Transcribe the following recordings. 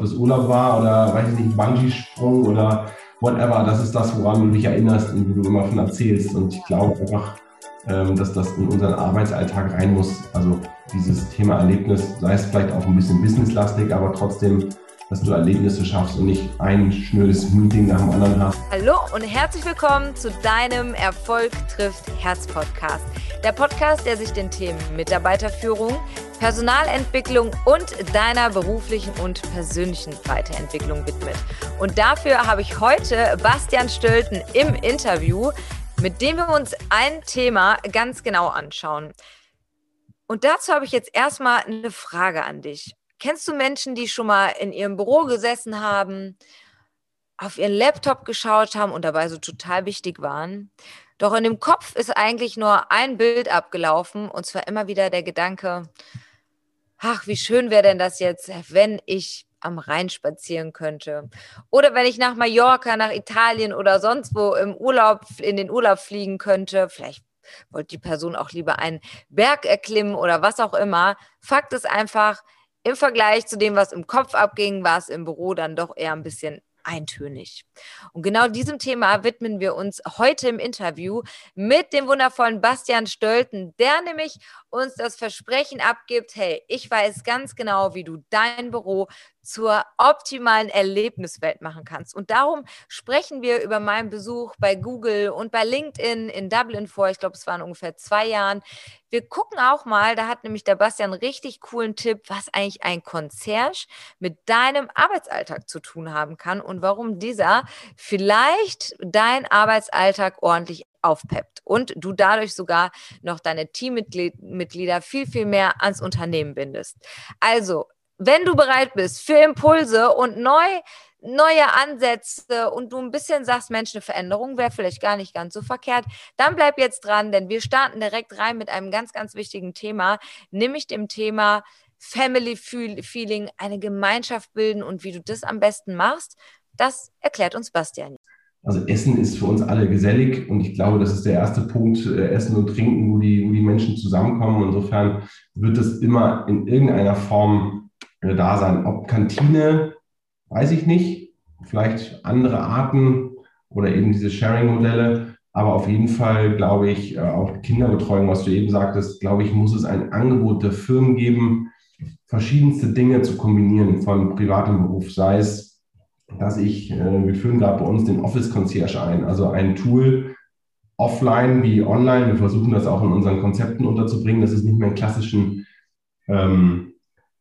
ob das Urlaub war oder, weiß ich nicht, Bungee-Sprung oder whatever. Das ist das, woran du dich erinnerst und wo du immer von erzählst. Und ich glaube einfach, ähm, dass das in unseren Arbeitsalltag rein muss. Also dieses Thema Erlebnis, sei es vielleicht auch ein bisschen businesslastig, aber trotzdem dass du Erlebnisse schaffst und nicht ein schnödes Meeting nach dem anderen hast. Hallo und herzlich willkommen zu deinem Erfolg trifft Herz Podcast. Der Podcast, der sich den Themen Mitarbeiterführung, Personalentwicklung und deiner beruflichen und persönlichen Weiterentwicklung widmet. Und dafür habe ich heute Bastian Stölten im Interview, mit dem wir uns ein Thema ganz genau anschauen. Und dazu habe ich jetzt erstmal eine Frage an dich. Kennst du Menschen, die schon mal in ihrem Büro gesessen haben, auf ihren Laptop geschaut haben und dabei so total wichtig waren? Doch in dem Kopf ist eigentlich nur ein Bild abgelaufen und zwar immer wieder der Gedanke, ach, wie schön wäre denn das jetzt, wenn ich am Rhein spazieren könnte. Oder wenn ich nach Mallorca, nach Italien oder sonst wo im Urlaub, in den Urlaub fliegen könnte. Vielleicht wollte die Person auch lieber einen Berg erklimmen oder was auch immer. Fakt ist einfach, im Vergleich zu dem, was im Kopf abging, war es im Büro dann doch eher ein bisschen eintönig. Und genau diesem Thema widmen wir uns heute im Interview mit dem wundervollen Bastian Stölten, der nämlich uns das Versprechen abgibt, hey, ich weiß ganz genau, wie du dein Büro zur optimalen Erlebniswelt machen kannst. Und darum sprechen wir über meinen Besuch bei Google und bei LinkedIn in Dublin vor, ich glaube, es waren ungefähr zwei Jahren. Wir gucken auch mal, da hat nämlich der Bastian einen richtig coolen Tipp, was eigentlich ein Concierge mit deinem Arbeitsalltag zu tun haben kann und warum dieser vielleicht deinen Arbeitsalltag ordentlich aufpeppt und du dadurch sogar noch deine Teammitglieder viel, viel mehr ans Unternehmen bindest. Also, wenn du bereit bist für Impulse und neu, neue Ansätze und du ein bisschen sagst, Mensch, eine Veränderung wäre vielleicht gar nicht ganz so verkehrt, dann bleib jetzt dran, denn wir starten direkt rein mit einem ganz, ganz wichtigen Thema, nämlich dem Thema Family Feeling, eine Gemeinschaft bilden und wie du das am besten machst. Das erklärt uns Bastian. Also Essen ist für uns alle gesellig und ich glaube, das ist der erste Punkt, äh, Essen und Trinken, wo die, wo die Menschen zusammenkommen. Insofern wird es immer in irgendeiner Form da sein. Ob Kantine, weiß ich nicht, vielleicht andere Arten oder eben diese Sharing-Modelle. Aber auf jeden Fall glaube ich, äh, auch Kinderbetreuung, was du eben sagtest, glaube ich, muss es ein Angebot der Firmen geben, verschiedenste Dinge zu kombinieren von privatem Beruf, sei es dass ich, äh, wir führen gerade bei uns den Office Concierge ein, also ein Tool offline wie online. Wir versuchen das auch in unseren Konzepten unterzubringen, dass es nicht mehr einen klassischen, ähm,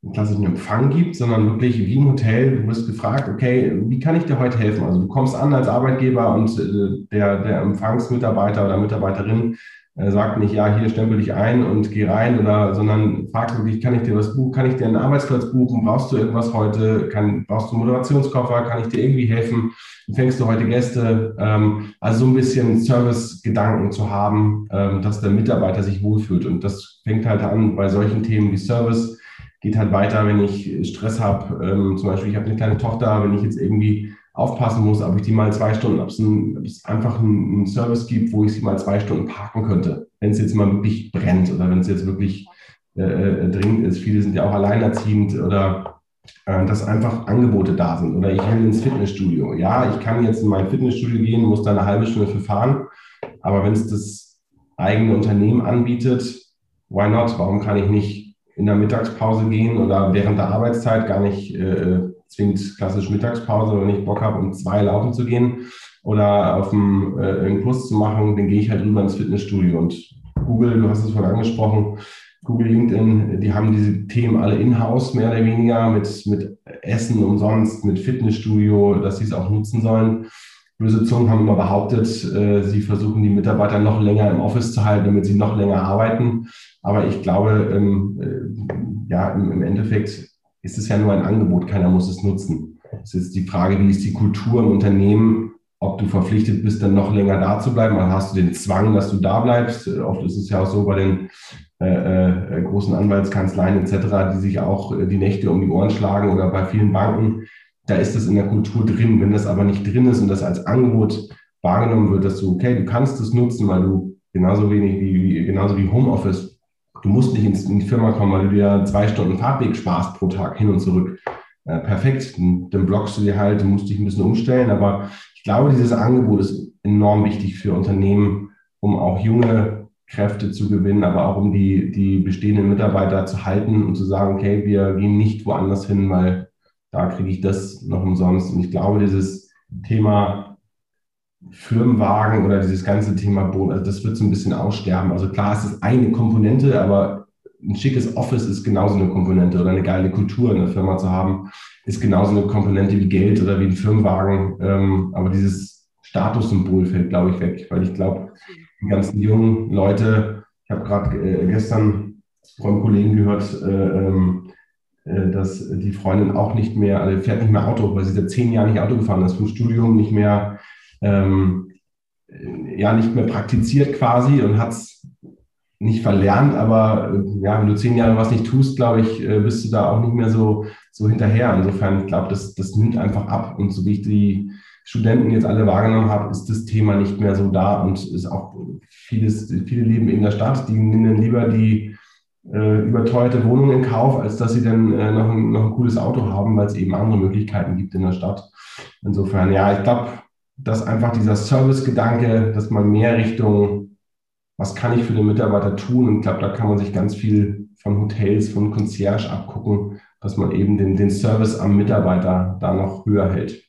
einen klassischen Empfang gibt, sondern wirklich wie im Hotel. Du wirst gefragt, okay, wie kann ich dir heute helfen? Also du kommst an als Arbeitgeber und äh, der, der Empfangsmitarbeiter oder Mitarbeiterin er sagt nicht, ja, hier stempel dich ein und geh rein, oder, sondern fragt wirklich, kann ich dir was buchen, kann ich dir einen Arbeitsplatz buchen, brauchst du irgendwas heute, kann, brauchst du einen Moderationskoffer, kann ich dir irgendwie helfen, empfängst du heute Gäste, ähm, also so ein bisschen Service-Gedanken zu haben, ähm, dass der Mitarbeiter sich wohlfühlt. Und das fängt halt an bei solchen Themen wie Service, geht halt weiter, wenn ich Stress habe, ähm, zum Beispiel ich habe eine kleine Tochter, wenn ich jetzt irgendwie aufpassen muss, ob ich die mal zwei Stunden, ob es, ein, ob es einfach einen, Service gibt, wo ich sie mal zwei Stunden parken könnte, wenn es jetzt mal wirklich brennt oder wenn es jetzt wirklich äh, äh, dringend ist. Viele sind ja auch alleinerziehend oder äh, dass einfach Angebote da sind. Oder ich will ins Fitnessstudio. Ja, ich kann jetzt in mein Fitnessstudio gehen, muss da eine halbe Stunde für fahren, aber wenn es das eigene Unternehmen anbietet, why not? Warum kann ich nicht in der Mittagspause gehen oder während der Arbeitszeit gar nicht äh, zwingend klassisch Mittagspause, wenn ich Bock habe, um zwei laufen zu gehen oder auf dem äh, einen Kurs zu machen, dann gehe ich halt rüber ins Fitnessstudio. Und Google, du hast es vorhin angesprochen, Google, LinkedIn, die haben diese Themen alle in-house mehr oder weniger mit, mit Essen umsonst, mit Fitnessstudio, dass sie es auch nutzen sollen. Böse Zungen haben immer behauptet, äh, sie versuchen die Mitarbeiter noch länger im Office zu halten, damit sie noch länger arbeiten. Aber ich glaube, ähm, äh, ja, im, Endeffekt ist es ja nur ein Angebot, keiner muss es nutzen. Es ist die Frage, wie ist die Kultur im Unternehmen, ob du verpflichtet bist, dann noch länger da zu bleiben, dann hast du den Zwang, dass du da bleibst. Oft ist es ja auch so bei den äh, äh, großen Anwaltskanzleien etc., die sich auch äh, die Nächte um die Ohren schlagen oder bei vielen Banken, da ist das in der Kultur drin. Wenn das aber nicht drin ist und das als Angebot wahrgenommen wird, dass du, okay, du kannst es nutzen, weil du genauso wenig wie, genauso wie Homeoffice Du musst nicht in die Firma kommen, weil du dir zwei Stunden Fahrtweg sparst pro Tag hin und zurück. äh, perfekt, dann, dann blockst du dir halt, du musst dich ein bisschen umstellen. Aber ich glaube, dieses Angebot ist enorm wichtig für Unternehmen, um auch junge Kräfte zu gewinnen, aber auch um die, die bestehenden Mitarbeiter zu halten und zu sagen, okay, wir gehen nicht woanders hin, weil da kriege ich das noch umsonst. Und ich glaube, dieses Thema Firmenwagen oder dieses ganze Thema Bonus, also das wird so ein bisschen aussterben. Also klar, es ist eine Komponente, aber ein schickes Office ist genauso eine Komponente oder eine geile Kultur in der Firma zu haben, ist genauso eine Komponente wie Geld oder wie ein Firmenwagen. Ähm, aber dieses Statussymbol fällt, glaube ich, weg, weil ich glaube, die ganzen jungen Leute, ich habe gerade äh, gestern von Kollegen gehört, äh, ähm, äh, dass die Freundin auch nicht mehr, also fährt nicht mehr Auto, weil sie seit zehn Jahren nicht Auto gefahren ist, vom Studium nicht mehr, ähm, ja, nicht mehr praktiziert quasi und hat es nicht verlernt, aber äh, ja, wenn du zehn Jahre was nicht tust, glaube ich, äh, bist du da auch nicht mehr so, so hinterher. Insofern, ich glaube, das, das nimmt einfach ab. Und so wie ich die Studenten jetzt alle wahrgenommen habe, ist das Thema nicht mehr so da und ist auch vieles, viele leben in der Stadt, die nehmen lieber die äh, überteuerte Wohnung in Kauf, als dass sie dann äh, noch, ein, noch ein cooles Auto haben, weil es eben andere Möglichkeiten gibt in der Stadt. Insofern, ja, ich glaube, dass einfach dieser Service-Gedanke, dass man mehr Richtung, was kann ich für den Mitarbeiter tun? Und ich glaube, da kann man sich ganz viel von Hotels, von Concierge abgucken, dass man eben den, den Service am Mitarbeiter da noch höher hält.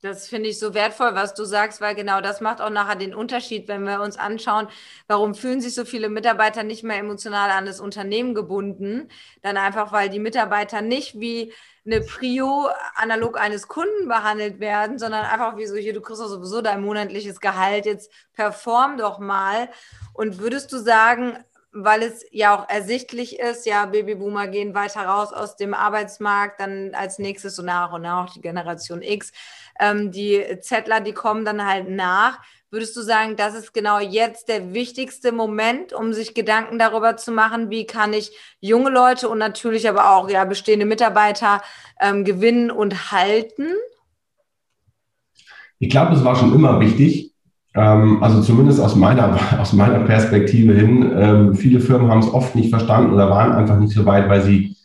Das finde ich so wertvoll, was du sagst, weil genau das macht auch nachher den Unterschied, wenn wir uns anschauen, warum fühlen sich so viele Mitarbeiter nicht mehr emotional an das Unternehmen gebunden. Dann einfach, weil die Mitarbeiter nicht wie eine Prio analog eines Kunden behandelt werden, sondern einfach wie so, hier, du kriegst doch sowieso dein monatliches Gehalt, jetzt perform doch mal. Und würdest du sagen, weil es ja auch ersichtlich ist, ja, Babyboomer gehen weiter raus aus dem Arbeitsmarkt, dann als nächstes so nach und nach die Generation X, ähm, die Zettler, die kommen dann halt nach. Würdest du sagen, das ist genau jetzt der wichtigste Moment, um sich Gedanken darüber zu machen, wie kann ich junge Leute und natürlich aber auch ja, bestehende Mitarbeiter ähm, gewinnen und halten? Ich glaube, das war schon immer wichtig. Ähm, also zumindest aus meiner, aus meiner Perspektive hin. Ähm, viele Firmen haben es oft nicht verstanden oder waren einfach nicht so weit, weil sie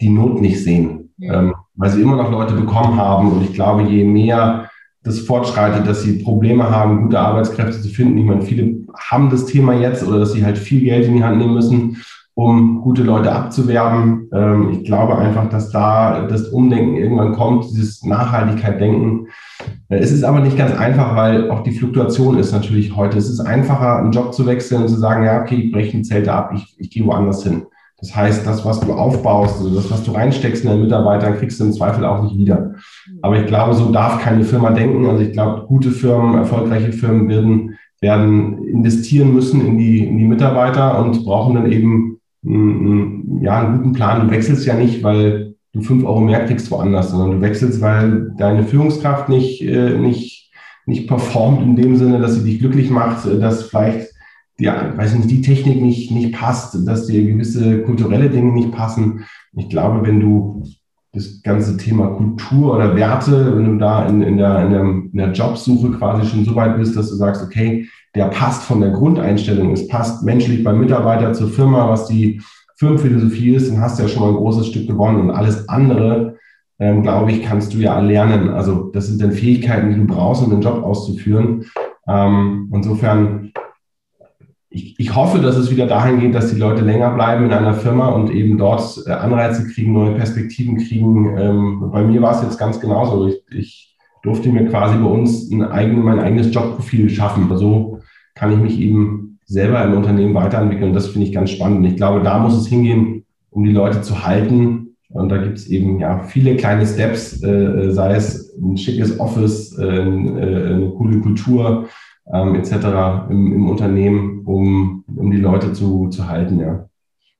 die Not nicht sehen. Ähm, weil sie immer noch Leute bekommen haben. Und ich glaube, je mehr das fortschreitet, dass sie Probleme haben, gute Arbeitskräfte zu finden. Ich meine, viele haben das Thema jetzt oder dass sie halt viel Geld in die Hand nehmen müssen, um gute Leute abzuwerben. Ähm, ich glaube einfach, dass da das Umdenken irgendwann kommt, dieses Nachhaltigkeit-Denken. Äh, es ist aber nicht ganz einfach, weil auch die Fluktuation ist natürlich heute. Es ist einfacher, einen Job zu wechseln und zu sagen, ja, okay, ich breche die Zelte ab, ich, ich gehe woanders hin. Das heißt, das, was du aufbaust, also das, was du reinsteckst in deinen Mitarbeiter, kriegst du im Zweifel auch nicht wieder. Aber ich glaube, so darf keine Firma denken. Also ich glaube, gute Firmen, erfolgreiche Firmen werden, werden investieren müssen in die, in die Mitarbeiter und brauchen dann eben einen, ja, einen guten Plan. Du wechselst ja nicht, weil du fünf Euro mehr kriegst woanders, sondern du wechselst, weil deine Führungskraft nicht, äh, nicht, nicht performt in dem Sinne, dass sie dich glücklich macht, dass vielleicht ja, weiß nicht, die Technik nicht, nicht passt, dass dir gewisse kulturelle Dinge nicht passen. Ich glaube, wenn du das ganze Thema Kultur oder Werte, wenn du da in, in, der, in, der, in der Jobsuche quasi schon so weit bist, dass du sagst, okay, der passt von der Grundeinstellung, es passt menschlich beim Mitarbeiter zur Firma, was die Firmenphilosophie ist, dann hast du ja schon mal ein großes Stück gewonnen und alles andere, ähm, glaube ich, kannst du ja erlernen. Also das sind dann Fähigkeiten, die du brauchst, um den Job auszuführen. Ähm, insofern ich, ich hoffe, dass es wieder dahin geht, dass die Leute länger bleiben in einer Firma und eben dort äh, Anreize kriegen, neue Perspektiven kriegen. Ähm, bei mir war es jetzt ganz genauso. Ich, ich durfte mir quasi bei uns ein eigen, mein eigenes Jobprofil schaffen. So kann ich mich eben selber im Unternehmen weiterentwickeln. Das finde ich ganz spannend. Ich glaube, da muss es hingehen, um die Leute zu halten. Und da gibt es eben ja viele kleine Steps, äh sei es ein schickes Office, äh, äh eine coole Kultur, ähm, etc. Im, im, Unternehmen, um, um die Leute zu, zu halten, ja.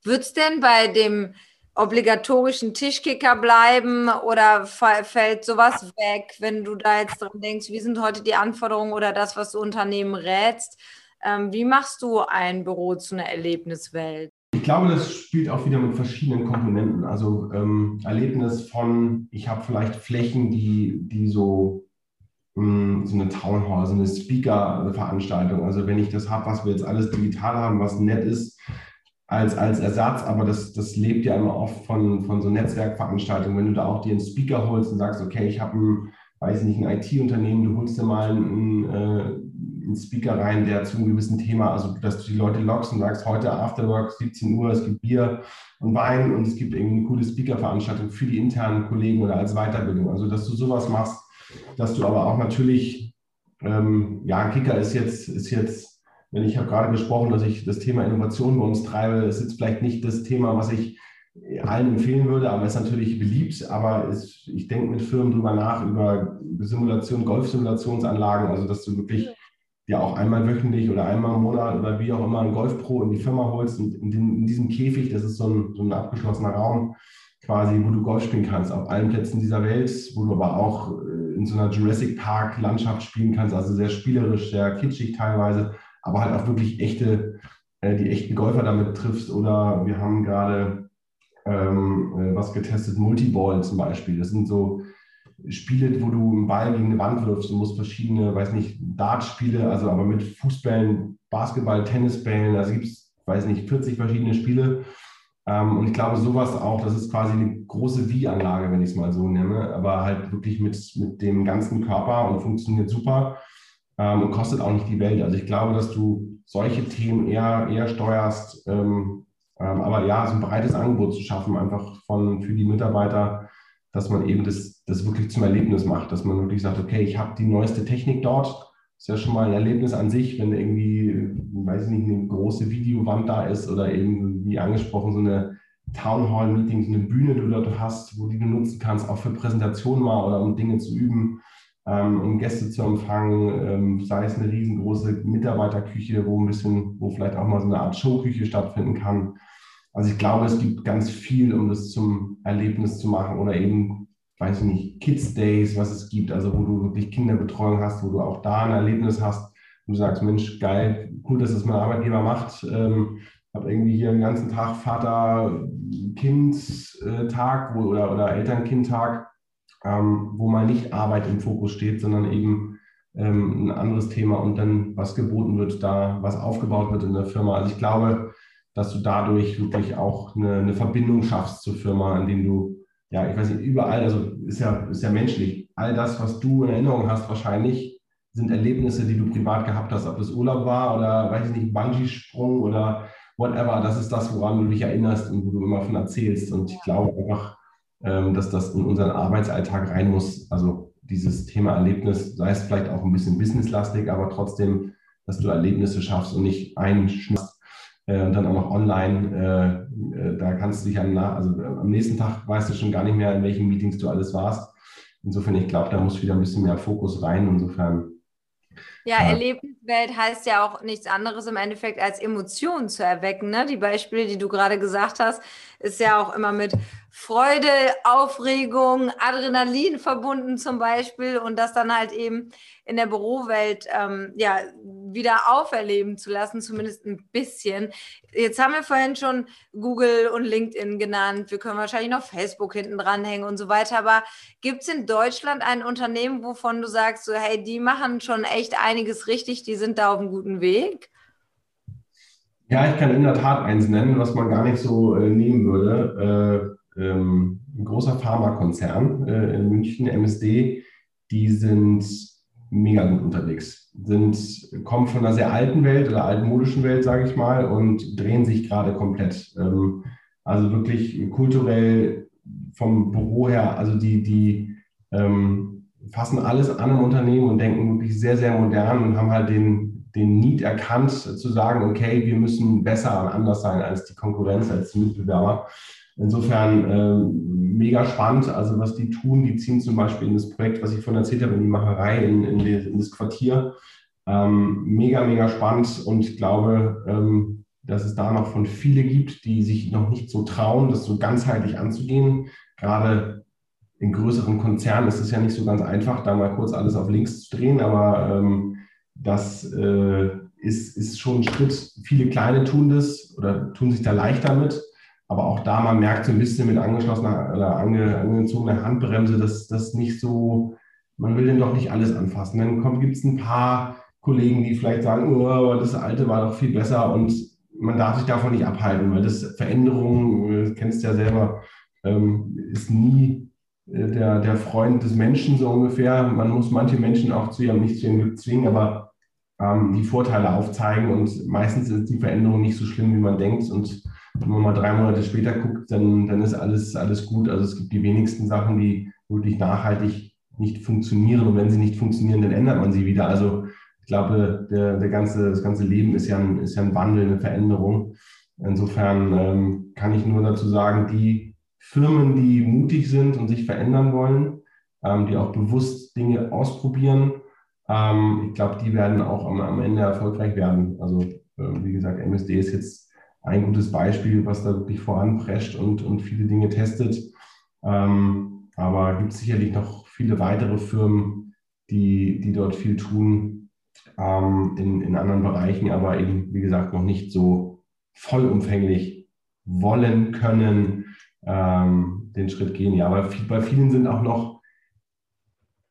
Wird es denn bei dem obligatorischen Tischkicker bleiben oder fällt sowas weg, wenn du da jetzt dran denkst, wie sind heute die Anforderungen oder das, was du Unternehmen rätst? Ähm, wie machst du ein Büro zu einer Erlebniswelt? Ich glaube, das spielt auch wieder mit verschiedenen Komponenten. Also ähm, Erlebnis von, ich habe vielleicht Flächen, die, die so so eine Town Hall, so eine Speaker-Veranstaltung. Also wenn ich das habe, was wir jetzt alles digital haben, was nett ist, als, als Ersatz, aber das, das lebt ja immer oft von, von so Netzwerkveranstaltungen. Wenn du da auch dir einen Speaker holst und sagst, okay, ich habe ein, weiß nicht, ein IT-Unternehmen, du holst dir mal einen, äh, einen Speaker rein, der zu einem gewissen Thema, also dass du die Leute lockst und sagst, heute Afterwork, 17 Uhr, es gibt Bier und Wein und es gibt irgendwie eine coole Speaker-Veranstaltung für die internen Kollegen oder als Weiterbildung. Also dass du sowas machst, dass du aber auch natürlich, ähm, ja, Kicker ist jetzt, ist jetzt denn ich habe gerade gesprochen, dass ich das Thema Innovation bei uns treibe. Ist vielleicht nicht das Thema, was ich allen empfehlen würde, aber es ist natürlich beliebt. Aber es, ich denke mit Firmen drüber nach, über Simulation, Golfsimulationsanlagen, also dass du wirklich ja auch einmal wöchentlich oder einmal im Monat oder wie auch immer ein Golf Pro in die Firma holst und in, den, in diesem Käfig, das ist so ein, so ein abgeschlossener Raum, quasi, wo du Golf spielen kannst, auf allen Plätzen dieser Welt, wo du aber auch äh, in so einer Jurassic Park Landschaft spielen kannst, also sehr spielerisch, sehr kitschig teilweise aber halt auch wirklich echte, äh, die echten Golfer damit triffst. Oder wir haben gerade ähm, äh, was getestet, Multiball zum Beispiel. Das sind so Spiele, wo du einen Ball gegen eine Wand wirfst und musst verschiedene, weiß nicht, Dartspiele, also aber mit Fußbällen, Basketball, Tennisbällen, also gibt es, weiß nicht, 40 verschiedene Spiele. Ähm, und ich glaube, sowas auch, das ist quasi eine große Wie-Anlage, wenn ich es mal so nenne, aber halt wirklich mit, mit dem ganzen Körper und funktioniert super ähm, und kostet auch nicht die Welt. Also ich glaube, dass du solche Themen eher, eher steuerst. Ähm, ähm, aber ja, so ein breites Angebot zu schaffen, einfach von, für die Mitarbeiter, dass man eben das, das wirklich zum Erlebnis macht, dass man wirklich sagt, okay, ich habe die neueste Technik dort. Ist ja schon mal ein Erlebnis an sich, wenn irgendwie, weiß ich nicht, eine große Videowand da ist oder eben, wie angesprochen, so eine Town Hall Meeting, so eine Bühne, die du dort hast, wo die du nutzen kannst, auch für Präsentationen mal oder um Dinge zu üben ähm, um Gäste zu empfangen, ähm, sei es eine riesengroße Mitarbeiterküche, wo ein bisschen, wo vielleicht auch mal so eine Art Showküche stattfinden kann. Also ich glaube, es gibt ganz viel, um das zum Erlebnis zu machen oder eben, weiß ich nicht, Kids Days, was es gibt, also wo du wirklich Kinderbetreuung hast, wo du auch da ein Erlebnis hast und du sagst, Mensch, geil, cool, dass das mein Arbeitgeber macht. Ähm, habe irgendwie hier einen ganzen Tag Vater-Kind-Tag oder, oder Eltern-Kind-Tag ähm, wo mal nicht Arbeit im Fokus steht, sondern eben ähm, ein anderes Thema und dann was geboten wird, da was aufgebaut wird in der Firma. Also ich glaube, dass du dadurch wirklich auch eine, eine Verbindung schaffst zur Firma, indem du, ja, ich weiß nicht, überall, also ist ja, ist ja menschlich, all das, was du in Erinnerung hast, wahrscheinlich sind Erlebnisse, die du privat gehabt hast, ob das Urlaub war oder, weiß ich nicht, Bungee-Sprung oder whatever, das ist das, woran du dich erinnerst und wo du immer von erzählst. Und ich glaube einfach, ähm, dass das in unseren Arbeitsalltag rein muss. Also dieses Thema Erlebnis, sei es vielleicht auch ein bisschen businesslastig, aber trotzdem, dass du Erlebnisse schaffst und nicht einschnürst äh, und dann auch noch online. Äh, äh, da kannst du dich am, also am nächsten Tag weißt du schon gar nicht mehr, in welchen Meetings du alles warst. Insofern, ich glaube, da muss wieder ein bisschen mehr Fokus rein. Insofern ja, Erlebniswelt heißt ja auch nichts anderes im Endeffekt als Emotionen zu erwecken. Ne? Die Beispiele, die du gerade gesagt hast, ist ja auch immer mit Freude, Aufregung, Adrenalin verbunden zum Beispiel und das dann halt eben in der Bürowelt ähm, ja wieder auferleben zu lassen, zumindest ein bisschen. Jetzt haben wir vorhin schon Google und LinkedIn genannt. Wir können wahrscheinlich noch Facebook hinten dranhängen und so weiter. Aber gibt es in Deutschland ein Unternehmen, wovon du sagst, so, hey, die machen schon echt einiges richtig, die sind da auf einem guten Weg? Ja, ich kann in der Tat eins nennen, was man gar nicht so äh, nehmen würde. Äh, ähm, ein großer Pharmakonzern äh, in München, MSD, die sind mega gut unterwegs. Sind, kommen von einer sehr alten Welt oder altmodischen Welt, sage ich mal, und drehen sich gerade komplett. Ähm, also wirklich kulturell vom Büro her, also die, die ähm, fassen alles an im Unternehmen und denken wirklich sehr, sehr modern und haben halt den, den Need erkannt, zu sagen, okay, wir müssen besser und anders sein als die Konkurrenz, als die Mitbewerber. Insofern äh, mega spannend, also was die tun, die ziehen zum Beispiel in das Projekt, was ich von erzählt habe, in die Macherei, in, in, die, in das Quartier. Ähm, mega, mega spannend und ich glaube, ähm, dass es da noch von viele gibt, die sich noch nicht so trauen, das so ganzheitlich anzugehen. Gerade in größeren Konzernen ist es ja nicht so ganz einfach, da mal kurz alles auf links zu drehen, aber ähm, das äh, ist, ist schon ein Schritt. Viele kleine tun das oder tun sich da leichter mit. Aber auch da, man merkt so ein bisschen mit angeschlossener oder ange, angezogener Handbremse, dass das nicht so, man will denn doch nicht alles anfassen. Dann gibt es ein paar Kollegen, die vielleicht sagen, oh, das alte war doch viel besser und man darf sich davon nicht abhalten, weil das Veränderung, du kennst ja selber, ähm, ist nie äh, der, der Freund des Menschen so ungefähr. Man muss manche Menschen auch zu ihrem nicht zu ihrem Glück zwingen, aber ähm, die Vorteile aufzeigen und meistens ist die Veränderung nicht so schlimm, wie man denkt und wenn man mal drei Monate später guckt, dann, dann ist alles, alles gut. Also es gibt die wenigsten Sachen, die wirklich nachhaltig nicht funktionieren und wenn sie nicht funktionieren, dann ändert man sie wieder. Also ich glaube, der, der ganze, das ganze Leben ist ja, ein, ist ja ein Wandel, eine Veränderung. Insofern ähm, kann ich nur dazu sagen, die Firmen, die mutig sind und sich verändern wollen, ähm, die auch bewusst Dinge ausprobieren, ähm, ich glaube, die werden auch am, am, Ende erfolgreich werden. Also äh, wie gesagt, MSD ist jetzt ein gutes Beispiel, was da wirklich voranprescht und, und viele Dinge testet. Ähm, aber gibt sicherlich noch viele weitere Firmen, die, die dort viel tun ähm, in, in anderen Bereichen, aber eben, wie gesagt, noch nicht so vollumfänglich wollen können, ähm, den Schritt gehen. Ja, aber bei vielen sind auch noch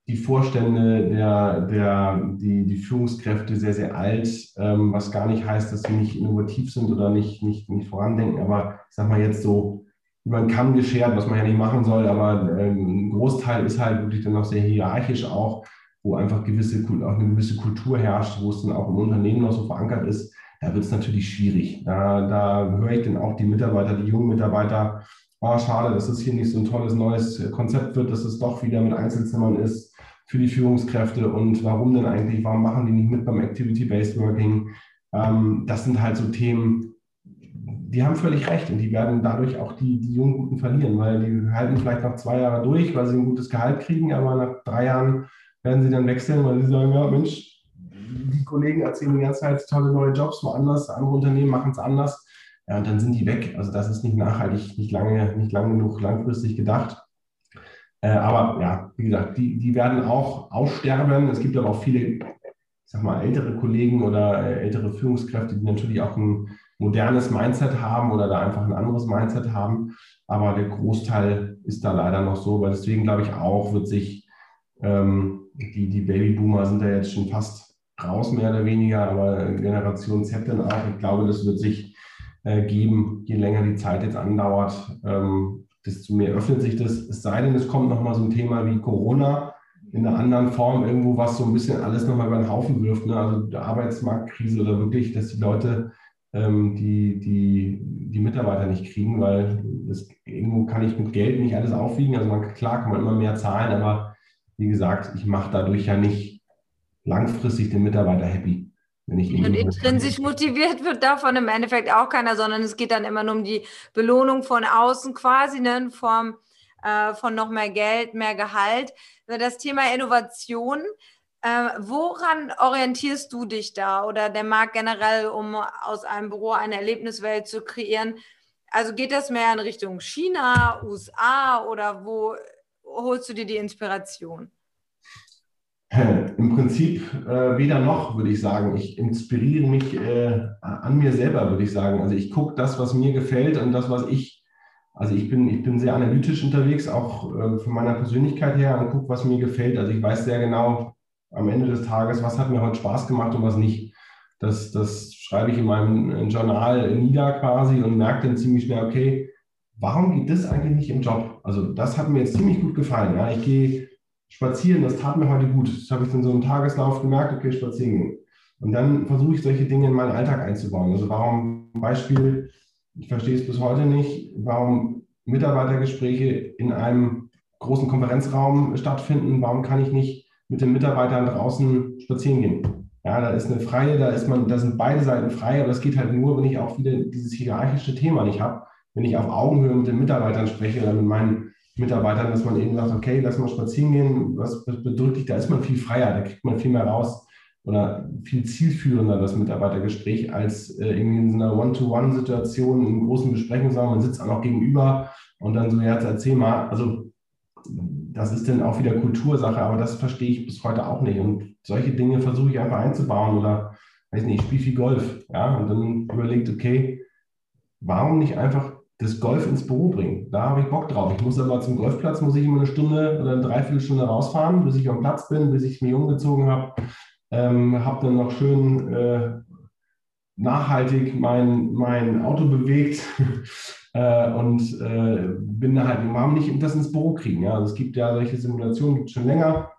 die Vorstände, der, der, die, die Führungskräfte sehr, sehr alt, ähm, was gar nicht heißt, dass sie nicht innovativ sind oder nicht, nicht, nicht vorandenken. Aber ich sag mal jetzt so über den Kamm geschert, was man ja nicht machen soll, aber ähm, ein Großteil ist halt wirklich dann noch sehr hierarchisch auch, wo einfach gewisse, auch eine gewisse Kultur herrscht, wo es dann auch im Unternehmen noch so verankert ist. Da wird es natürlich schwierig. Da, da höre ich dann auch die Mitarbeiter, die jungen Mitarbeiter, oh, schade, dass es hier nicht so ein tolles neues Konzept wird, dass es doch wieder mit Einzelzimmern ist für die Führungskräfte und warum denn eigentlich, warum machen die nicht mit beim Activity-Based Working? Ähm, das sind halt so Themen, die haben völlig recht und die werden dadurch auch die, die jungen Guten verlieren, weil die halten vielleicht noch zwei Jahre durch, weil sie ein gutes Gehalt kriegen, aber nach drei Jahren werden sie dann wechseln, weil sie sagen, ja Mensch, die Kollegen erzählen die ganze Zeit tolle neue Jobs woanders, andere Unternehmen machen es anders. Ja, und dann sind die weg. Also das ist nicht nachhaltig, nicht lange, nicht lang genug langfristig gedacht. Äh, aber ja, wie gesagt, die, die werden auch aussterben. Es gibt aber auch viele, ich sag mal, ältere Kollegen oder äh, ältere Führungskräfte, die natürlich auch ein modernes Mindset haben oder da einfach ein anderes Mindset haben. Aber der Großteil ist da leider noch so, weil deswegen glaube ich auch, wird sich ähm, die, die Babyboomer sind da jetzt schon fast raus, mehr oder weniger, aber Generation Z dann auch. Ich glaube, das wird sich äh, geben, je länger die Zeit jetzt andauert. Ähm, desto mehr öffnet sich das. Es sei denn, es kommt nochmal so ein Thema wie Corona in einer anderen Form, irgendwo, was so ein bisschen alles nochmal über den Haufen wirft. Ne? Also die Arbeitsmarktkrise oder wirklich, dass die Leute ähm, die, die, die Mitarbeiter nicht kriegen, weil das, irgendwo kann ich mit Geld nicht alles aufwiegen. Also man, klar kann man immer mehr zahlen, aber wie gesagt, ich mache dadurch ja nicht langfristig den Mitarbeiter happy. Und intrinsisch motiviert wird davon im Endeffekt auch keiner, sondern es geht dann immer nur um die Belohnung von außen quasi, ne, in Form äh, von noch mehr Geld, mehr Gehalt. Das Thema Innovation, äh, woran orientierst du dich da oder der Markt generell, um aus einem Büro eine Erlebniswelt zu kreieren? Also geht das mehr in Richtung China, USA oder wo holst du dir die Inspiration? Im Prinzip äh, weder noch, würde ich sagen. Ich inspiriere mich äh, an mir selber, würde ich sagen. Also ich gucke das, was mir gefällt und das, was ich, also ich bin, ich bin sehr analytisch unterwegs, auch äh, von meiner Persönlichkeit her und gucke, was mir gefällt. Also ich weiß sehr genau am Ende des Tages, was hat mir heute Spaß gemacht und was nicht. Das, das schreibe ich in meinem Journal nieder quasi und merke dann ziemlich schnell, okay, warum geht das eigentlich nicht im Job? Also das hat mir jetzt ziemlich gut gefallen. Ja. Ich gehe spazieren, das tat mir heute gut. Das habe ich dann so im Tageslauf gemerkt, okay, spazieren gehen. Und dann versuche ich solche Dinge in meinen Alltag einzubauen. Also warum, Beispiel, ich verstehe es bis heute nicht, warum Mitarbeitergespräche in einem großen Konferenzraum stattfinden. Warum kann ich nicht mit den Mitarbeitern draußen spazieren gehen? Ja, da ist eine freie, da ist man, da sind beide Seiten frei, aber das geht halt nur, wenn ich auch wieder dieses hierarchische Thema nicht habe. Wenn ich auf Augenhöhe mit den Mitarbeitern spreche oder mit meinen Mitarbeitern, dass man eben sagt, okay, lass mal spazieren gehen, was bedrückt dich, da ist man viel freier, da kriegt man viel mehr raus oder viel zielführender das Mitarbeitergespräch als äh, irgendwie in so einer One-to-One-Situation im großen Besprechungsraum, man sitzt auch noch gegenüber und dann so, ja, erzähl mal, also das ist dann auch wieder Kultursache, aber das verstehe ich bis heute auch nicht. Und solche Dinge versuche ich einfach einzubauen oder, weiß nicht, ich spiele viel Golf, ja, und dann überlegt, okay, warum nicht einfach das Golf ins Büro bringen. Da habe ich Bock drauf. Ich muss aber zum Golfplatz, muss ich immer eine Stunde oder eine Dreiviertelstunde rausfahren, bis ich am Platz bin, bis ich mich umgezogen habe. Ähm, habe dann noch schön äh, nachhaltig mein, mein Auto bewegt äh, und äh, bin da halt, warum nicht das ins Büro kriegen? Ja? Also es gibt ja solche Simulationen, gibt schon länger,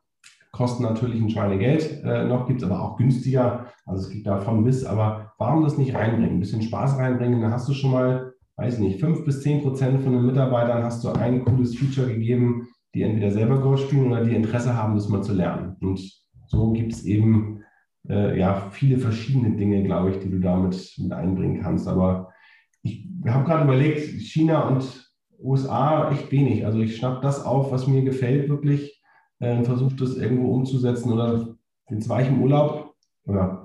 kosten natürlich ein Schweinegeld äh, noch, gibt es aber auch günstiger, also es gibt davon bis, aber warum das nicht reinbringen? Ein bisschen Spaß reinbringen, dann hast du schon mal, weiß nicht, fünf bis zehn Prozent von den Mitarbeitern hast du ein cooles Feature gegeben, die entweder selber Golf spielen oder die Interesse haben, das mal zu lernen. Und so gibt es eben äh, ja, viele verschiedene Dinge, glaube ich, die du damit mit einbringen kannst. Aber ich habe gerade überlegt, China und USA echt wenig. Also ich schnapp das auf, was mir gefällt wirklich äh, versuche das irgendwo umzusetzen. Oder jetzt war ich im Urlaub oder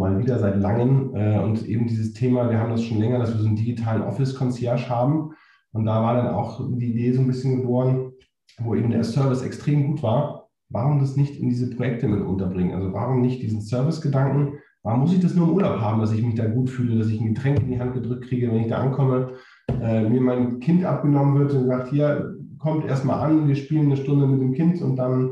mal wieder seit langem äh, und eben dieses Thema, wir haben das schon länger, dass wir so einen digitalen Office-Concierge haben. Und da war dann auch die Idee so ein bisschen geboren, wo eben der Service extrem gut war warum das nicht in diese Projekte mit unterbringen? Also warum nicht diesen Service-Gedanken? Warum muss ich das nur im Urlaub haben, dass ich mich da gut fühle, dass ich ein Getränk in die Hand gedrückt kriege, wenn ich da ankomme, äh, mir mein Kind abgenommen wird und sagt, hier, kommt erstmal an, wir spielen eine Stunde mit dem Kind und dann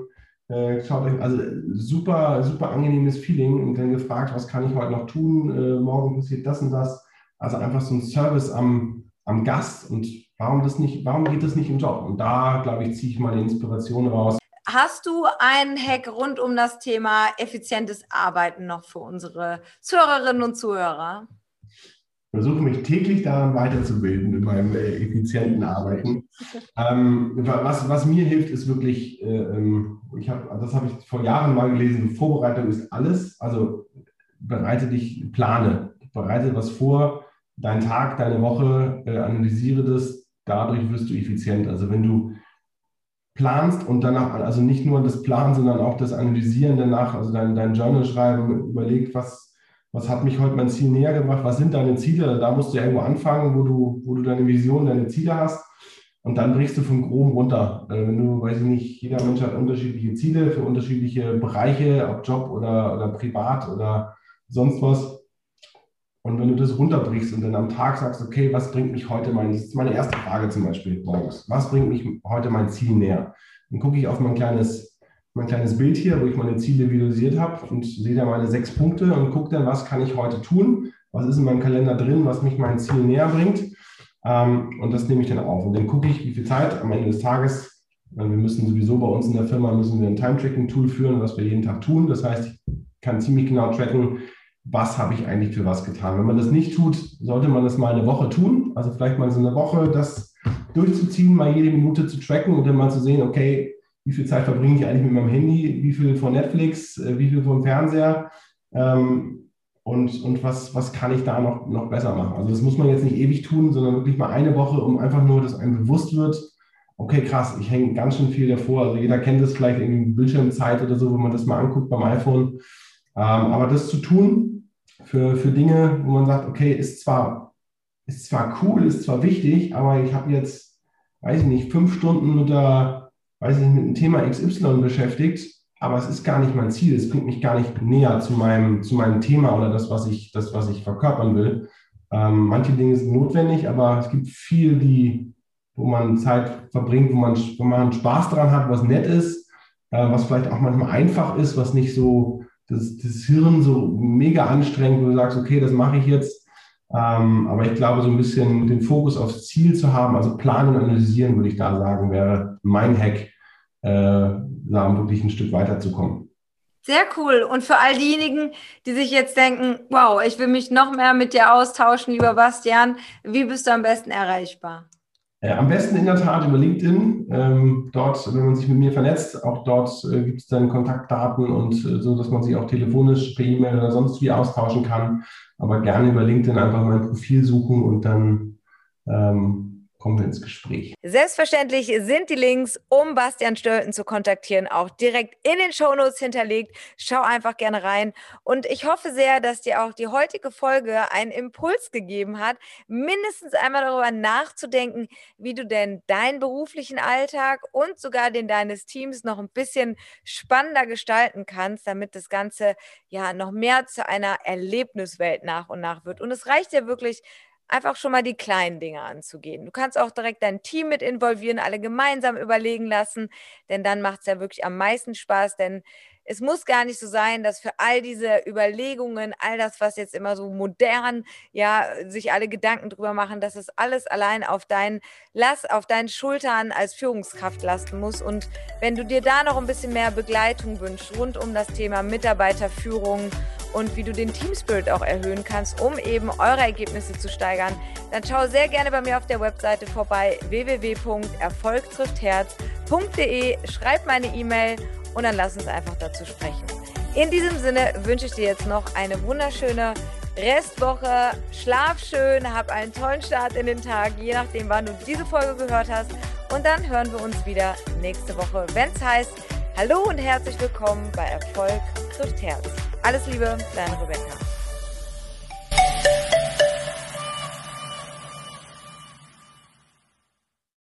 äh, schaut also super, super angenehmes Feeling und dann gefragt, was kann ich heute noch tun, äh, morgen passiert das und das. Also einfach so ein Service am, am Gast und warum das nicht, warum geht das nicht im Job? Und da, glaube ich, ziehe ich mal die Inspiration raus, Hast du einen Hack rund um das Thema effizientes Arbeiten noch für unsere Zuhörerinnen und Zuhörer? Versuche mich täglich daran weiterzubilden in meinem äh, effizienten Arbeiten. ähm, was, was mir hilft, ist wirklich, äh, ähm, ich hab, das habe ich vor Jahren mal gelesen, Vorbereitung ist alles. Also bereite dich, plane, bereite was vor, deinen Tag, deine Woche, äh, analysiere das, dadurch wirst du effizient. Also wenn du planst und danach, also nicht nur das Planen, sondern auch das Analysieren danach, also dein, dein Journal schreiben, überlegt, was, was hat mich heute mein Ziel näher gebracht, was sind deine Ziele, da musst du irgendwo anfangen, wo du, wo du deine Vision, deine Ziele hast und dann brichst du vom Groben runter. Äh, wenn du, weiß ich nicht, jeder Mensch hat unterschiedliche Ziele für unterschiedliche Bereiche, ob Job oder, oder privat oder sonst was. Und wenn du das runterbrichst und dann am Tag sagst, okay, was bringt mich heute mein, das ist meine erste Frage zum Beispiel morgens, was bringt mich heute mein Ziel näher? Dann gucke ich auf mein kleines, mein kleines Bild hier, wo ich meine Ziele visualisiert habe und sehe da meine sechs Punkte und gucke dann, was kann ich heute tun? Was ist in meinem Kalender drin, was mich mein Ziel näher bringt? Ähm, und das nehme ich dann auf. Und dann gucke ich, wie viel Zeit am Ende des Tages, wir müssen sowieso bei uns in der Firma, müssen wir ein Time-Tracking-Tool führen, was wir jeden Tag tun. Das heißt, ich kann ziemlich genau tracken, was habe ich eigentlich für was getan. Wenn man das nicht tut, sollte man das mal eine Woche tun. Also vielleicht mal so eine Woche das durchzuziehen, mal jede Minute zu tracken und dann mal zu sehen, okay, wie viel Zeit verbringe ich eigentlich mit meinem Handy, wie viel von Netflix, äh, wie viel vom Fernseher ähm, und, und was, was kann ich da noch, noch besser machen. Also das muss man jetzt nicht ewig tun, sondern wirklich mal eine Woche, um einfach nur, dass einem bewusst wird, okay, krass, ich hänge ganz schön viel davor. Also jeder kennt das vielleicht irgendwie Bildschirmzeit oder so, wenn man das mal anguckt beim iPhone. Ähm, aber das zu tun, für, für Dinge, wo man sagt, okay, ist zwar, ist zwar cool, ist zwar wichtig, aber ich habe jetzt, weiß ich nicht, fünf Stunden mit der, weiß ich nicht, mit dem Thema XY beschäftigt, aber es ist gar nicht mein Ziel, es bringt mich gar nicht näher zu meinem, zu meinem Thema oder das, was ich, das, was ich verkörpern will. Ähm, manche Dinge sind notwendig, aber es gibt viel, die, wo man Zeit verbringt, wo man, wo man Spaß dran hat, was nett ist, äh, was vielleicht auch manchmal einfach ist, was nicht so das, das Hirn so mega anstrengend, wo du sagst, okay, das mache ich jetzt. Ähm, aber ich glaube, so ein bisschen den Fokus aufs Ziel zu haben, also planen und analysieren, würde ich da sagen, wäre mein Hack, äh, da wirklich ein Stück weiterzukommen. Sehr cool. Und für all diejenigen, die sich jetzt denken, wow, ich will mich noch mehr mit dir austauschen, lieber Bastian, wie bist du am besten erreichbar? Äh, am besten in der Tat über LinkedIn. Ähm, dort, wenn man sich mit mir vernetzt, auch dort äh, gibt es dann Kontaktdaten und äh, so, dass man sich auch telefonisch per E-Mail oder sonst wie austauschen kann. Aber gerne über LinkedIn einfach mein Profil suchen und dann ähm, kommen wir ins Gespräch. Selbstverständlich sind die Links, um Bastian Stölten zu kontaktieren, auch direkt in den Shownotes hinterlegt. Schau einfach gerne rein. Und ich hoffe sehr, dass dir auch die heutige Folge einen Impuls gegeben hat, mindestens einmal darüber nachzudenken, wie du denn deinen beruflichen Alltag und sogar den deines Teams noch ein bisschen spannender gestalten kannst, damit das Ganze ja noch mehr zu einer Erlebniswelt nach und nach wird. Und es reicht ja wirklich, einfach schon mal die kleinen Dinge anzugehen. Du kannst auch direkt dein Team mit involvieren, alle gemeinsam überlegen lassen, denn dann macht es ja wirklich am meisten Spaß, denn es muss gar nicht so sein, dass für all diese Überlegungen, all das, was jetzt immer so modern, ja, sich alle Gedanken drüber machen, dass es alles allein auf deinen Lass, auf deinen Schultern als Führungskraft lasten muss. Und wenn du dir da noch ein bisschen mehr Begleitung wünschst rund um das Thema Mitarbeiterführung und wie du den Team Spirit auch erhöhen kannst, um eben eure Ergebnisse zu steigern, dann schau sehr gerne bei mir auf der Webseite vorbei www.erfolgtrifftherz.de, schreib meine E-Mail und dann lass uns einfach dazu sprechen. In diesem Sinne wünsche ich dir jetzt noch eine wunderschöne Restwoche. Schlaf schön, hab einen tollen Start in den Tag, je nachdem, wann du diese Folge gehört hast. Und dann hören wir uns wieder nächste Woche, wenn es heißt, Hallo und herzlich willkommen bei Erfolg trifft Herz. Alles Liebe, deine Rebecca.